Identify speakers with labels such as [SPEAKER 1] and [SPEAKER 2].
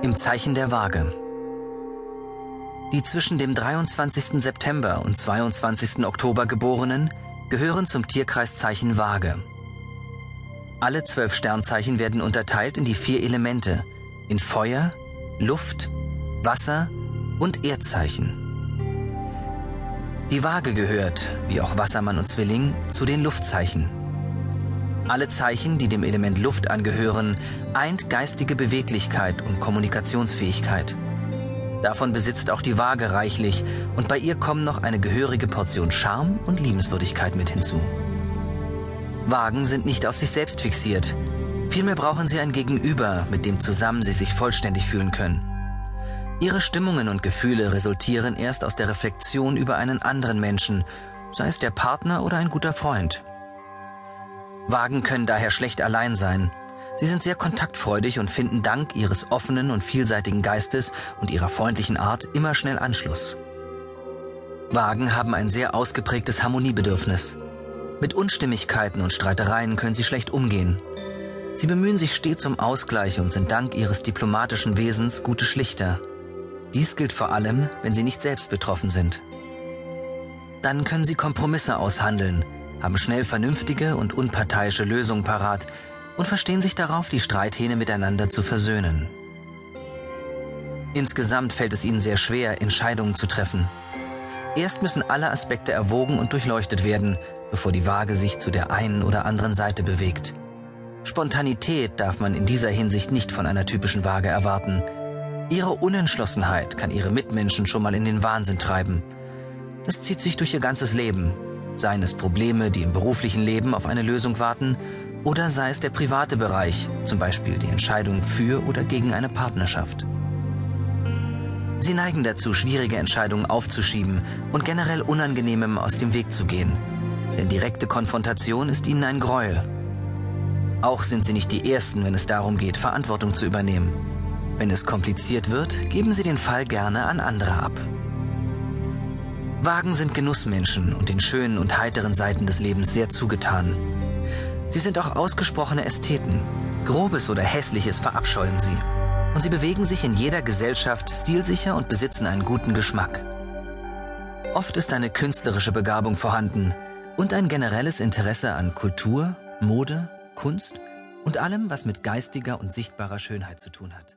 [SPEAKER 1] Im Zeichen der Waage. Die zwischen dem 23. September und 22. Oktober geborenen gehören zum Tierkreiszeichen Waage. Alle zwölf Sternzeichen werden unterteilt in die vier Elemente, in Feuer, Luft, Wasser und Erdzeichen. Die Waage gehört, wie auch Wassermann und Zwilling, zu den Luftzeichen. Alle Zeichen, die dem Element Luft angehören, eint geistige Beweglichkeit und Kommunikationsfähigkeit. Davon besitzt auch die Waage reichlich und bei ihr kommen noch eine gehörige Portion Charme und Liebenswürdigkeit mit hinzu. Wagen sind nicht auf sich selbst fixiert. Vielmehr brauchen sie ein Gegenüber, mit dem zusammen sie sich vollständig fühlen können. Ihre Stimmungen und Gefühle resultieren erst aus der Reflexion über einen anderen Menschen, sei es der Partner oder ein guter Freund. Wagen können daher schlecht allein sein. Sie sind sehr kontaktfreudig und finden dank ihres offenen und vielseitigen Geistes und ihrer freundlichen Art immer schnell Anschluss. Wagen haben ein sehr ausgeprägtes Harmoniebedürfnis. Mit Unstimmigkeiten und Streitereien können sie schlecht umgehen. Sie bemühen sich stets um Ausgleich und sind dank ihres diplomatischen Wesens gute Schlichter. Dies gilt vor allem, wenn sie nicht selbst betroffen sind. Dann können sie Kompromisse aushandeln, haben schnell vernünftige und unparteiische Lösungen parat und verstehen sich darauf, die Streithähne miteinander zu versöhnen. Insgesamt fällt es ihnen sehr schwer, Entscheidungen zu treffen. Erst müssen alle Aspekte erwogen und durchleuchtet werden, bevor die Waage sich zu der einen oder anderen Seite bewegt. Spontanität darf man in dieser Hinsicht nicht von einer typischen Waage erwarten. Ihre Unentschlossenheit kann ihre Mitmenschen schon mal in den Wahnsinn treiben. Das zieht sich durch ihr ganzes Leben Seien es Probleme, die im beruflichen Leben auf eine Lösung warten, oder sei es der private Bereich, zum Beispiel die Entscheidung für oder gegen eine Partnerschaft. Sie neigen dazu, schwierige Entscheidungen aufzuschieben und generell Unangenehmem aus dem Weg zu gehen. Denn direkte Konfrontation ist ihnen ein Gräuel. Auch sind sie nicht die Ersten, wenn es darum geht, Verantwortung zu übernehmen. Wenn es kompliziert wird, geben sie den Fall gerne an andere ab. Wagen sind Genussmenschen und den schönen und heiteren Seiten des Lebens sehr zugetan. Sie sind auch ausgesprochene Ästheten. Grobes oder Hässliches verabscheuen sie. Und sie bewegen sich in jeder Gesellschaft stilsicher und besitzen einen guten Geschmack. Oft ist eine künstlerische Begabung vorhanden und ein generelles Interesse an Kultur, Mode, Kunst und allem, was mit geistiger und sichtbarer Schönheit zu tun hat.